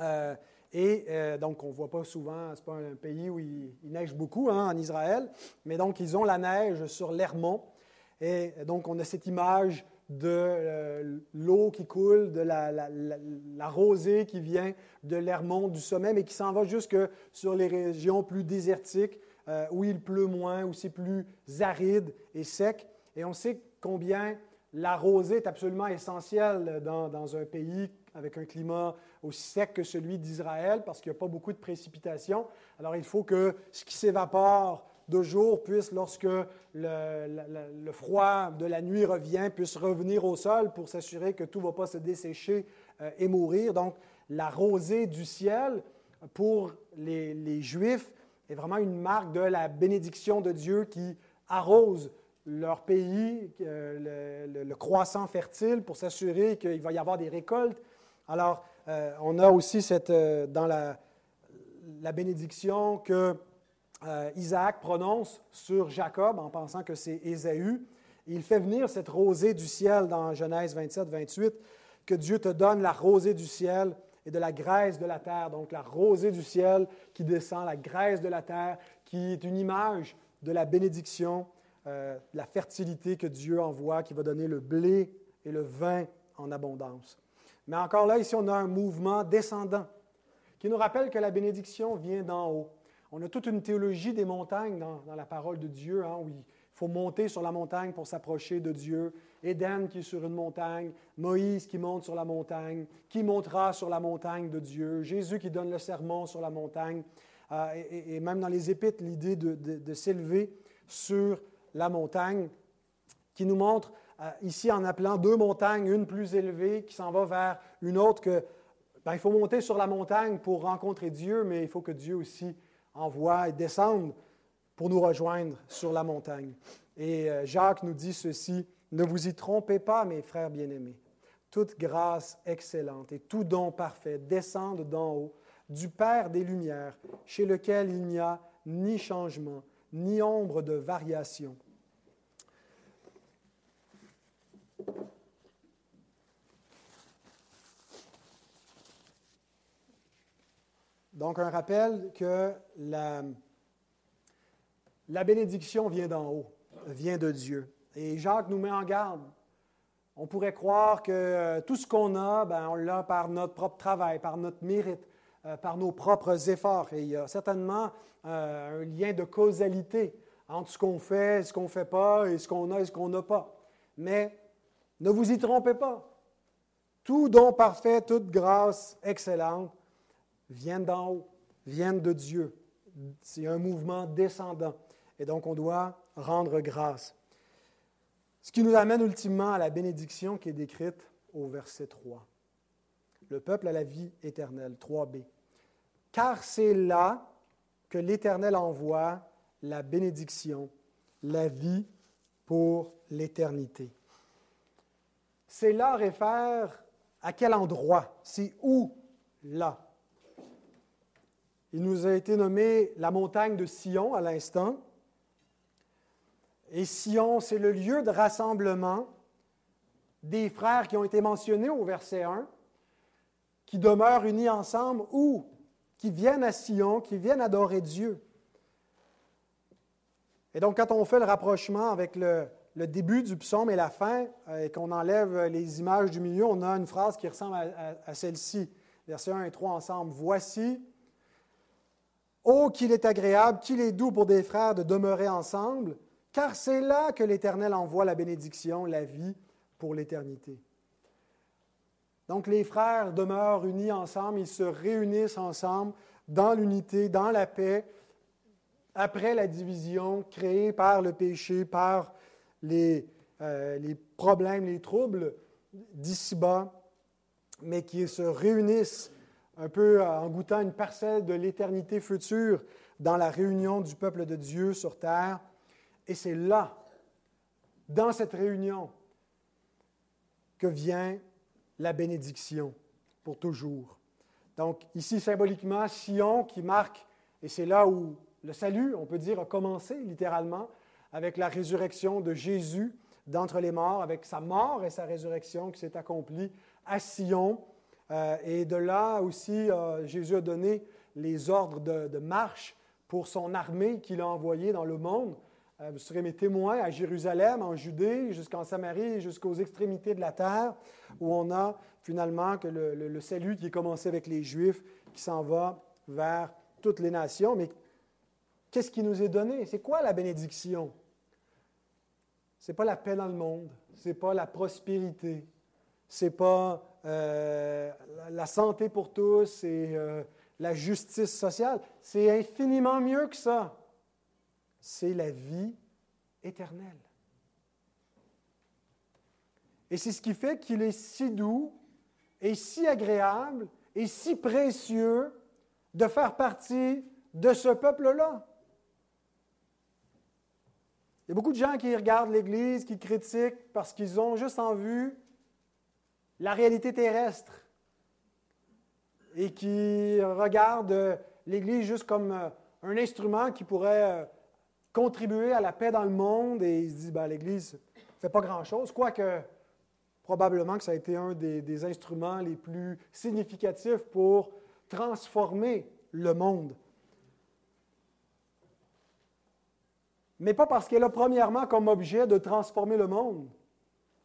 Euh, et euh, donc, on ne voit pas souvent, ce n'est pas un pays où il, neige beaucoup hein, en Israël, mais donc ils ont la neige sur l'Hermont. Et donc, on a cette image de euh, l'eau qui coule, de la, rosée qui vient de l'Hermont, du sommet, mais qui s'en va jusque sur les régions plus désertiques, euh, où il pleut moins, où c'est plus aride et sec. Et on sait combien la rosée est absolument essentielle dans, dans un pays avec un climat aussi sec que celui d'Israël parce qu'il n'y a pas beaucoup de précipitations. Alors il faut que ce qui s'évapore de jour puisse, lorsque le, froid de la nuit revient, puisse revenir au sol pour s'assurer que tout ne va pas se dessécher euh, et mourir. Donc la rosée du ciel pour les, Juifs est vraiment une marque de la bénédiction de Dieu qui arrose leur pays, euh, le, croissant fertile, pour s'assurer qu'il va y avoir des récoltes. Alors, euh, on a aussi cette, dans la, bénédiction que euh, Isaac prononce sur Jacob en pensant que c'est Ésaü. Il fait venir cette rosée du ciel dans Genèse 27, 28, que Dieu te donne la rosée du ciel et de la graisse de la terre. Donc la rosée du ciel qui descend, la graisse de la terre, qui est une image de la bénédiction, de la fertilité que Dieu envoie, qui va donner le blé et le vin en abondance. Mais encore là, ici, on a un mouvement descendant qui nous rappelle que la bénédiction vient d'en haut. On a toute une théologie des montagnes dans, la parole de Dieu, hein, où il faut monter sur la montagne pour s'approcher de Dieu. Éden qui est sur une montagne, Moïse qui monte sur la montagne, qui montera sur la montagne de Dieu, Jésus qui donne le sermon sur la montagne, euh, et, même dans les Épîtres, l'idée de s'élever sur la montagne, qui nous montre euh, ici en appelant deux montagnes, une plus élevée qui s'en va vers une autre, que ben, il faut monter sur la montagne pour rencontrer Dieu, mais il faut que Dieu aussi envoie et descende pour nous rejoindre sur la montagne. Et euh, Jacques nous dit ceci, ne vous y trompez pas, mes frères bien-aimés. Toute grâce excellente et tout don parfait descendent d'en haut, du Père des Lumières, chez lequel il n'y a ni changement, ni ombre de variation donc, un rappel que la, la bénédiction vient d'en haut, vient de Dieu. Et Jacques nous met en garde. On pourrait croire que tout ce qu'on a, ben, on l'a par notre propre travail, par notre mérite, euh, par nos propres efforts. Et il y a certainement euh, un lien de causalité entre ce qu'on fait, ce qu'on ne fait pas, et ce qu'on a et ce qu'on n'a pas. Mais ne vous y trompez pas. Tout don parfait, toute grâce excellente viennent d'en haut, viennent de Dieu. C'est un mouvement descendant. Et donc, on doit rendre grâce. Ce qui nous amène ultimement à la bénédiction qui est décrite au verset 3. Le peuple a la vie éternelle, 3b. Car c'est là que l'Éternel envoie la bénédiction, la vie pour l'éternité. C'est là réfère à quel endroit? C'est où? Là? Il nous a été nommé la montagne de Sion à l'instant. Et Sion, c'est le lieu de rassemblement des frères qui ont été mentionnés au verset 1. qui demeurent unis ensemble ou qui viennent à Sion, qui viennent adorer Dieu. Et donc, quand on fait le rapprochement avec le, début du psaume et la fin, euh, et qu'on enlève les images du milieu, on a une phrase qui ressemble à, celle-ci, versets 1 et 3 ensemble. Voici, oh qu'il est agréable, qu'il est doux pour des frères de demeurer ensemble, car c'est là que l'Éternel envoie la bénédiction, la vie pour l'éternité. Donc les frères demeurent unis ensemble, ils se réunissent ensemble dans l'unité, dans la paix, après la division créée par le péché, par les, euh, les problèmes, les troubles d'ici-bas, mais qui se réunissent un peu en goûtant une parcelle de l'éternité future dans la réunion du peuple de Dieu sur terre. Et c'est là, dans cette réunion, que vient la bénédiction pour toujours. Donc ici, symboliquement, Sion qui marque, et c'est là où le salut, on peut dire, a commencé littéralement avec la résurrection de Jésus d'entre les morts, avec sa mort et sa résurrection qui s'est accomplie à Sion. Euh, et de là aussi, euh, Jésus a donné les ordres de, marche pour son armée qu'il a envoyée dans le monde. Euh, vous serez mes témoins à Jérusalem, en Judée, jusqu'en Samarie, jusqu'aux extrémités de la terre, où on a finalement que le, le salut qui est commencé avec les Juifs, qui s'en va vers toutes les nations. Mais Qu'est-ce qui nous est donné? C'est quoi la bénédiction? Ce n'est pas la paix dans le monde, ce n'est pas la prospérité, ce n'est pas euh, la santé pour tous, c'est euh, la justice sociale. C'est infiniment mieux que ça. C'est la vie éternelle. Et c'est ce qui fait qu'il est si doux et si agréable et si précieux de faire partie de ce peuple-là. Il y a beaucoup de gens qui regardent l'Église, qui critiquent parce qu'ils ont juste en vue la réalité terrestre et qui regardent l'Église juste comme euh, un instrument qui pourrait euh, contribuer à la paix dans le monde et ils se disent ben, l'Église ne fait pas grand-chose, quoique probablement que ça a été un des, des instruments les plus significatifs pour transformer le monde. mais pas parce qu'elle a premièrement comme objet de transformer le monde.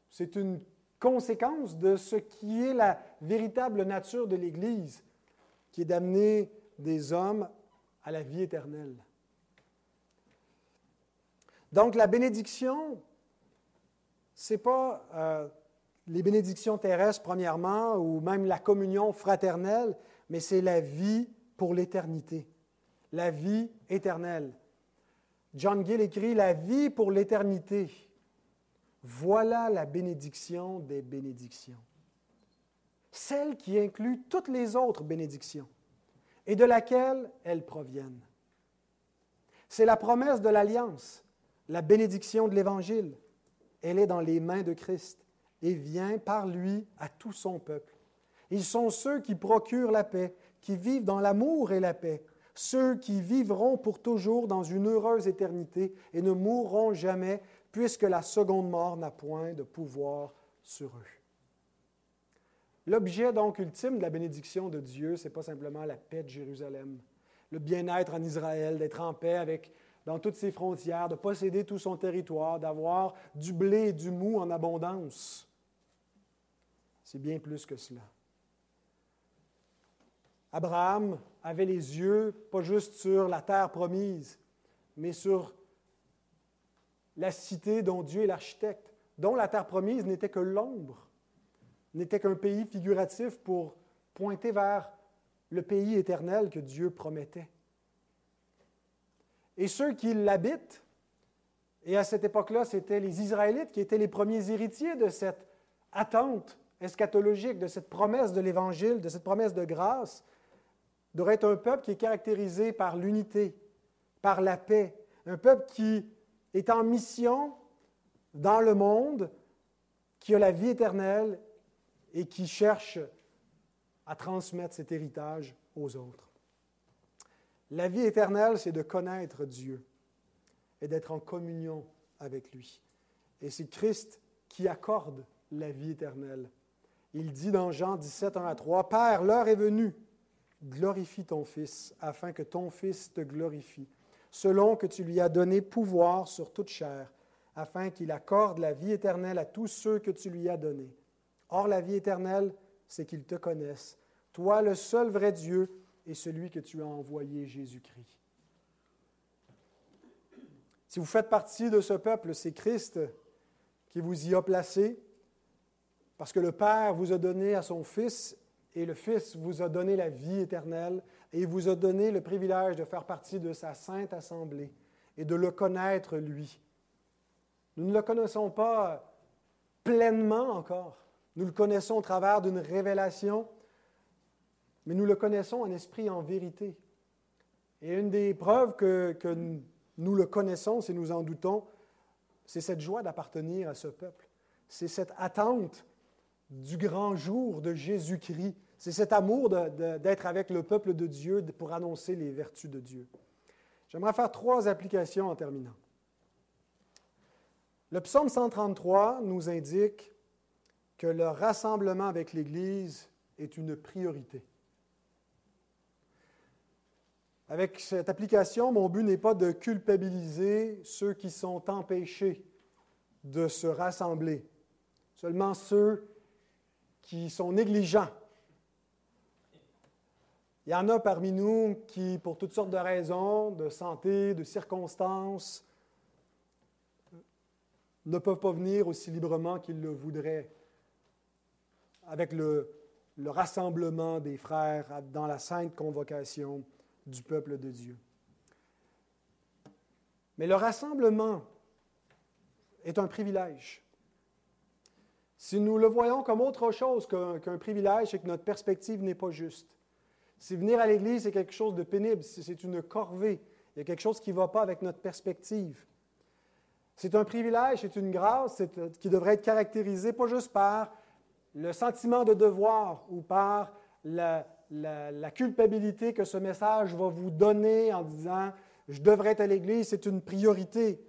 C'est une conséquence de ce qui est la véritable nature de l'Église, qui est d'amener des hommes à la vie éternelle. Donc la bénédiction, ce n'est pas euh, les bénédictions terrestres premièrement, ou même la communion fraternelle, mais c'est la vie pour l'éternité, la vie éternelle. John Gill écrit La vie pour l'éternité. Voilà la bénédiction des bénédictions. Celle qui inclut toutes les autres bénédictions et de laquelle elles proviennent. C'est la promesse de l'alliance, la bénédiction de l'Évangile. Elle est dans les mains de Christ et vient par lui à tout son peuple. Ils sont ceux qui procurent la paix, qui vivent dans l'amour et la paix, ceux qui vivront pour toujours dans une heureuse éternité et ne mourront jamais, puisque la seconde mort n'a point de pouvoir sur eux. L'objet donc ultime de la bénédiction de Dieu, ce n'est pas simplement la paix de Jérusalem, le bien-être en Israël, d'être en paix avec, dans toutes ses frontières, de posséder tout son territoire, d'avoir du blé et du mou en abondance. C'est bien plus que cela. Abraham avait les yeux pas juste sur la terre promise, mais sur la cité dont Dieu est l'architecte, dont la terre promise n'était que l'ombre, n'était qu'un pays figuratif pour pointer vers le pays éternel que Dieu promettait. Et ceux qui l'habitent, et à cette époque-là, c'était les Israélites qui étaient les premiers héritiers de cette attente eschatologique, de cette promesse de l'Évangile, de cette promesse de grâce, devrait être un peuple qui est caractérisé par l'unité, par la paix, un peuple qui est en mission dans le monde, qui a la vie éternelle et qui cherche à transmettre cet héritage aux autres. La vie éternelle, c'est de connaître Dieu et d'être en communion avec lui. Et c'est Christ qui accorde la vie éternelle. il dit dans Jean 17, 1 à 3, Père, l'heure est venue, glorifie ton Fils, afin que ton Fils te glorifie, selon que tu lui as donné pouvoir sur toute chair, afin qu'il accorde la vie éternelle à tous ceux que tu lui as donnés. Or, la vie éternelle, c'est qu'ils te connaissent, toi le seul vrai Dieu et celui que tu as envoyé, Jésus-Christ. Si vous faites partie de ce peuple, c'est Christ qui vous y a placé, parce que le Père vous a donné à son Fils et le Fils vous a donné la vie éternelle et il vous a donné le privilège de faire partie de sa sainte assemblée et de le connaître lui. Nous ne le connaissons pas pleinement encore. Nous le connaissons au travers d'une révélation, mais nous le connaissons en esprit en vérité. Et une des preuves que, que nous le connaissons, si nous en doutons, c'est cette joie d'appartenir à ce peuple. C'est cette attente du grand jour de Jésus-Christ. C'est cet amour d'être avec le peuple de Dieu pour annoncer les vertus de Dieu. J'aimerais faire trois applications en terminant. Le psaume 133 nous indique que le rassemblement avec l'Église est une priorité. Avec cette application, mon but n'est pas de culpabiliser ceux qui sont empêchés de se rassembler, seulement ceux qui sont négligents. Il y en a parmi nous qui, pour toutes sortes de raisons, de santé, de circonstances, ne peuvent pas venir aussi librement qu'ils le voudraient avec le, le, rassemblement des frères dans la sainte convocation du peuple de Dieu. Mais le rassemblement est un privilège. Si nous le voyons comme autre chose qu'un privilège, c'est que notre perspective n'est pas juste. Si venir à l'Église est quelque chose de pénible, si c'est une corvée, il y a quelque chose qui ne va pas avec notre perspective. C'est un privilège, c'est une grâce qui devrait être caractérisée pas juste par le sentiment de devoir ou par la, la culpabilité que ce message va vous donner en disant je devrais être à l'Église, c'est une priorité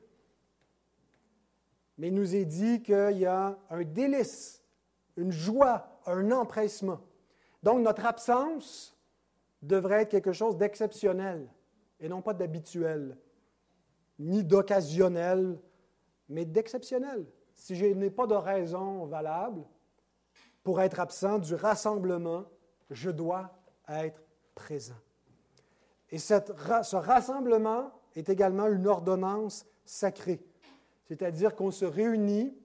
mais il nous est dit qu'il y a un délice, une joie, un empressement. Donc notre absence devrait être quelque chose d'exceptionnel et non pas d'habituel, ni d'occasionnel, mais d'exceptionnel. Si je n'ai pas de raison valable pour être absent du rassemblement, je dois être présent. Et ce rassemblement est également une ordonnance sacrée c'est-à-dire qu'on se réunit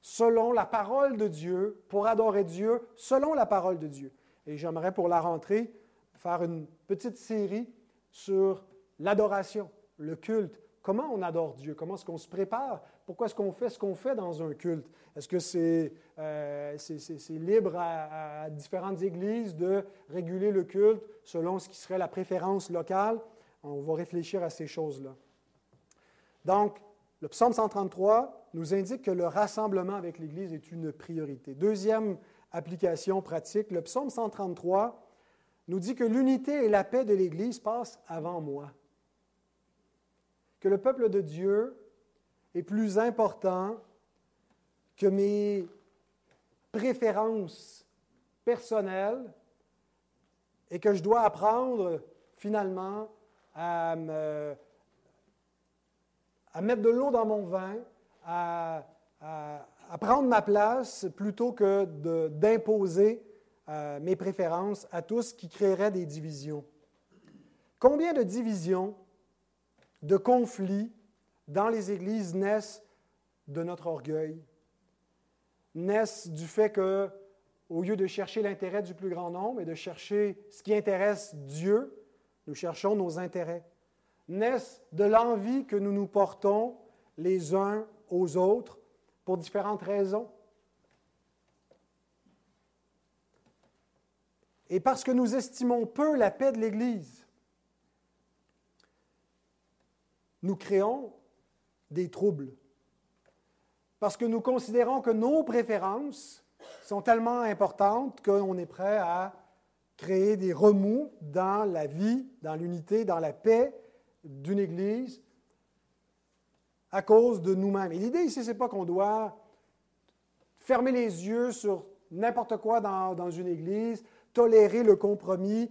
selon la parole de Dieu pour adorer Dieu selon la parole de Dieu. Et j'aimerais pour la rentrée faire une petite série sur l'adoration, le culte. Comment on adore Dieu? Comment est-ce qu'on se prépare? Pourquoi est-ce qu'on fait ce qu'on fait dans un culte? Est-ce que c'est euh, libre à, à, différentes églises de réguler le culte selon ce qui serait la préférence locale? On va réfléchir à ces choses-là. Donc, le psaume 133 nous indique que le rassemblement avec l'Église est une priorité. Deuxième application pratique, le psaume 133 nous dit que l'unité et la paix de l'Église passent avant moi. Que le peuple de Dieu est plus important que mes préférences personnelles et que je dois apprendre finalement à me à mettre de l'eau dans mon vin, à, prendre ma place plutôt que d'imposer euh, mes préférences à tous qui créeraient des divisions. Combien de divisions, de conflits dans les églises naissent de notre orgueil, naissent du fait que, au lieu de chercher l'intérêt du plus grand nombre et de chercher ce qui intéresse Dieu, nous cherchons nos intérêts naissent de l'envie que nous nous portons les uns aux autres pour différentes raisons. Et parce que nous estimons peu la paix de l'Église, nous créons des troubles. Parce que nous considérons que nos préférences sont tellement importantes qu'on est prêt à créer des remous dans la vie, dans l'unité, dans la paix d'une Église à cause de nous-mêmes. Et l'idée ici, ce n'est pas qu'on doit fermer les yeux sur n'importe quoi dans, une Église, tolérer le compromis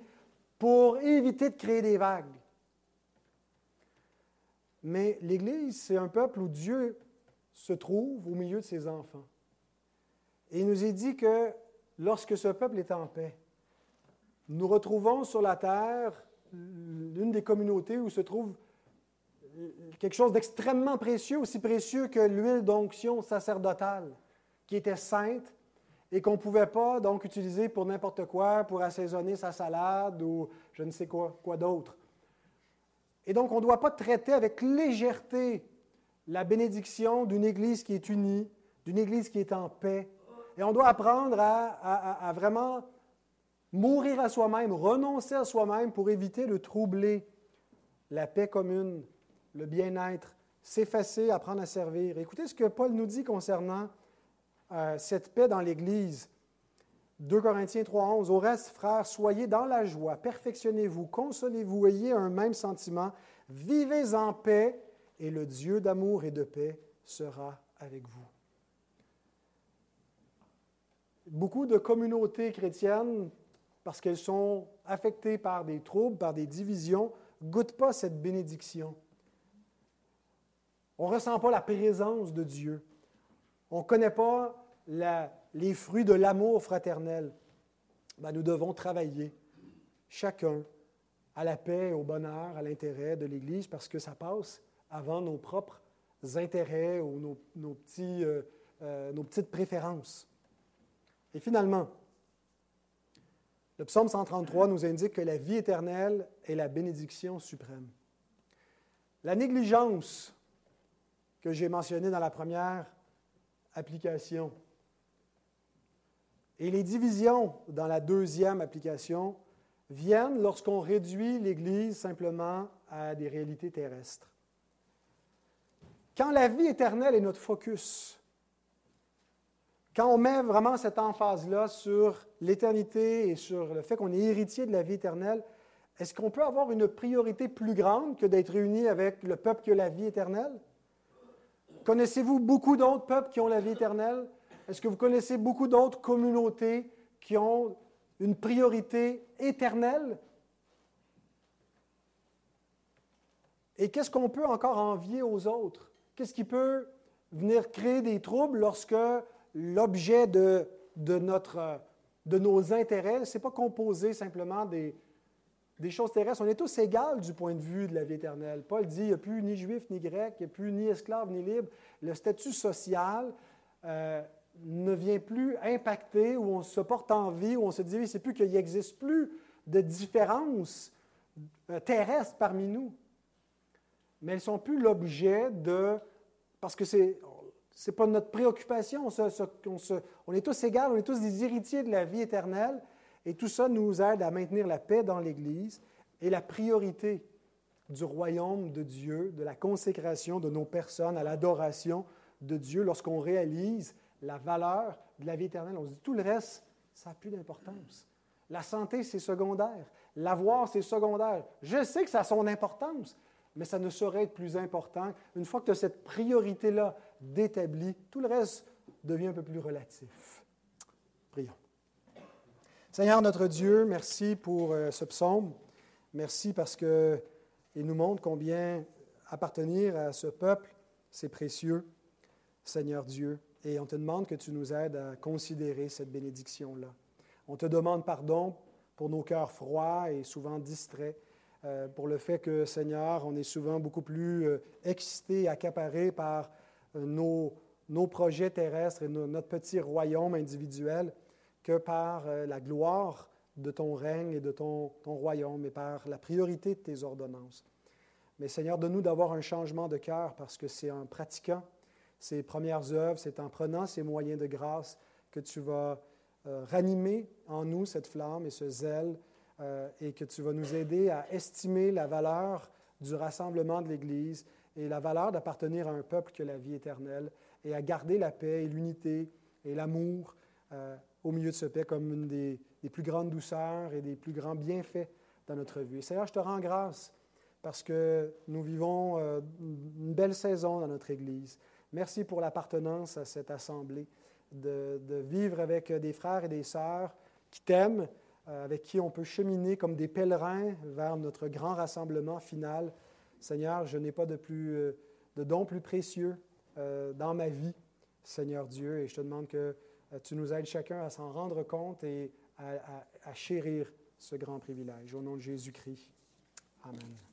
pour éviter de créer des vagues. Mais l'Église, c'est un peuple où Dieu se trouve au milieu de ses enfants. Et il nous est dit que lorsque ce peuple est en paix, nous retrouvons sur la terre l'une des communautés où se trouve quelque chose d'extrêmement précieux, aussi précieux que l'huile d'onction sacerdotale, qui était sainte et qu'on ne pouvait pas donc utiliser pour n'importe quoi, pour assaisonner sa salade ou je ne sais quoi, quoi d'autre. Et donc, on ne doit pas traiter avec légèreté la bénédiction d'une Église qui est unie, d'une Église qui est en paix. Et on doit apprendre à, vraiment mourir à soi-même, renoncer à soi-même pour éviter de troubler la paix commune, le bien-être, s'effacer, apprendre à servir. Écoutez ce que Paul nous dit concernant euh, cette paix dans l'Église. 2 Corinthiens 3.11, Au reste, frères, soyez dans la joie, perfectionnez-vous, consolez-vous, ayez un même sentiment, vivez en paix, et le Dieu d'amour et de paix sera avec vous. Beaucoup de communautés chrétiennes, parce qu'elles sont affectées par des troubles, par des divisions, goûtent pas cette bénédiction. On ne ressent pas la présence de Dieu. On ne connaît pas les fruits de l'amour fraternel, ben, nous devons travailler chacun à la paix, au bonheur, à l'intérêt de l'Église, parce que ça passe avant nos propres intérêts ou nos, petits, euh, euh, nos petites préférences. Et finalement, le psaume 133 nous indique que la vie éternelle est la bénédiction suprême. La négligence que j'ai mentionnée dans la première application et les divisions dans la deuxième application viennent lorsqu'on réduit l'Église simplement à des réalités terrestres. Quand la vie éternelle est notre focus, quand on met vraiment cette emphase-là sur l'éternité et sur le fait qu'on est héritier de la vie éternelle, est-ce qu'on peut avoir une priorité plus grande que d'être réuni avec le peuple qui a la vie éternelle? Connaissez-vous beaucoup d'autres peuples qui ont la vie éternelle? Est-ce que vous connaissez beaucoup d'autres communautés qui ont une priorité éternelle? Et qu'est-ce qu'on peut encore envier aux autres? Qu'est-ce qui peut venir créer des troubles lorsque l'objet de, de, notre, de nos intérêts, ce n'est pas composé simplement des, des choses terrestres. On est tous égaux du point de vue de la vie éternelle. Paul dit, il n'y a plus ni juif ni grec, il n'y a plus ni esclave ni libre. Le statut social euh, ne vient plus impacter, où on se porte en vie, où on se dit, c'est plus qu'il n'existe plus de différences euh, terrestres parmi nous. Mais elles ne sont plus l'objet de... Parce que c'est n'est pas notre préoccupation. On, est tous égaux, on est tous des héritiers de la vie éternelle. Et tout ça nous aide à maintenir la paix dans l'Église et la priorité du royaume de Dieu, de la consécration de nos personnes à l'adoration de Dieu lorsqu'on réalise la valeur de la vie éternelle. On se dit tout le reste, ça n'a plus d'importance. La santé, c'est secondaire. L'avoir, c'est secondaire. Je sais que ça a son importance, mais ça ne saurait être plus important. Une fois que tu as cette priorité-là d'établie, tout le reste devient un peu plus relatif. Prions. Seigneur notre Dieu, merci pour euh, ce psaume. Merci parce qu'il nous montre combien appartenir à ce peuple, c'est précieux, Seigneur Dieu. Et on te demande que tu nous aides à considérer cette bénédiction-là. On te demande pardon pour nos cœurs froids et souvent distraits, euh, pour le fait que, Seigneur, on est souvent beaucoup plus euh, excités, accaparés par nos, nos, projets terrestres et notre petit royaume individuel que par la gloire de ton règne et de ton, royaume et par la priorité de tes ordonnances. Mais Seigneur, donne-nous d'avoir un changement de cœur parce que c'est en pratiquant ces premières œuvres, c'est en prenant ces moyens de grâce que tu vas euh, ranimer en nous cette flamme et ce zèle euh, et que tu vas nous aider à estimer la valeur du rassemblement de l'Église et la valeur d'appartenir à un peuple qui a la vie éternelle et à garder la paix et l'unité et l'amour euh, au milieu de ce paix comme une des, plus grandes douceurs et des plus grands bienfaits dans notre vie. Seigneur, je te rends grâce parce que nous vivons une belle saison dans notre Église. Merci pour l'appartenance à cette assemblée. de, de vivre avec des frères et des sœurs qui t'aiment, euh, avec qui on peut cheminer comme des pèlerins vers notre grand rassemblement final. Seigneur, je n'ai pas de, plus, euh, don plus précieux euh, dans ma vie, Seigneur Dieu, et je te demande que tu nous aides chacun à s'en rendre compte et à chérir ce grand privilège. Au nom de Jésus-Christ. Amen.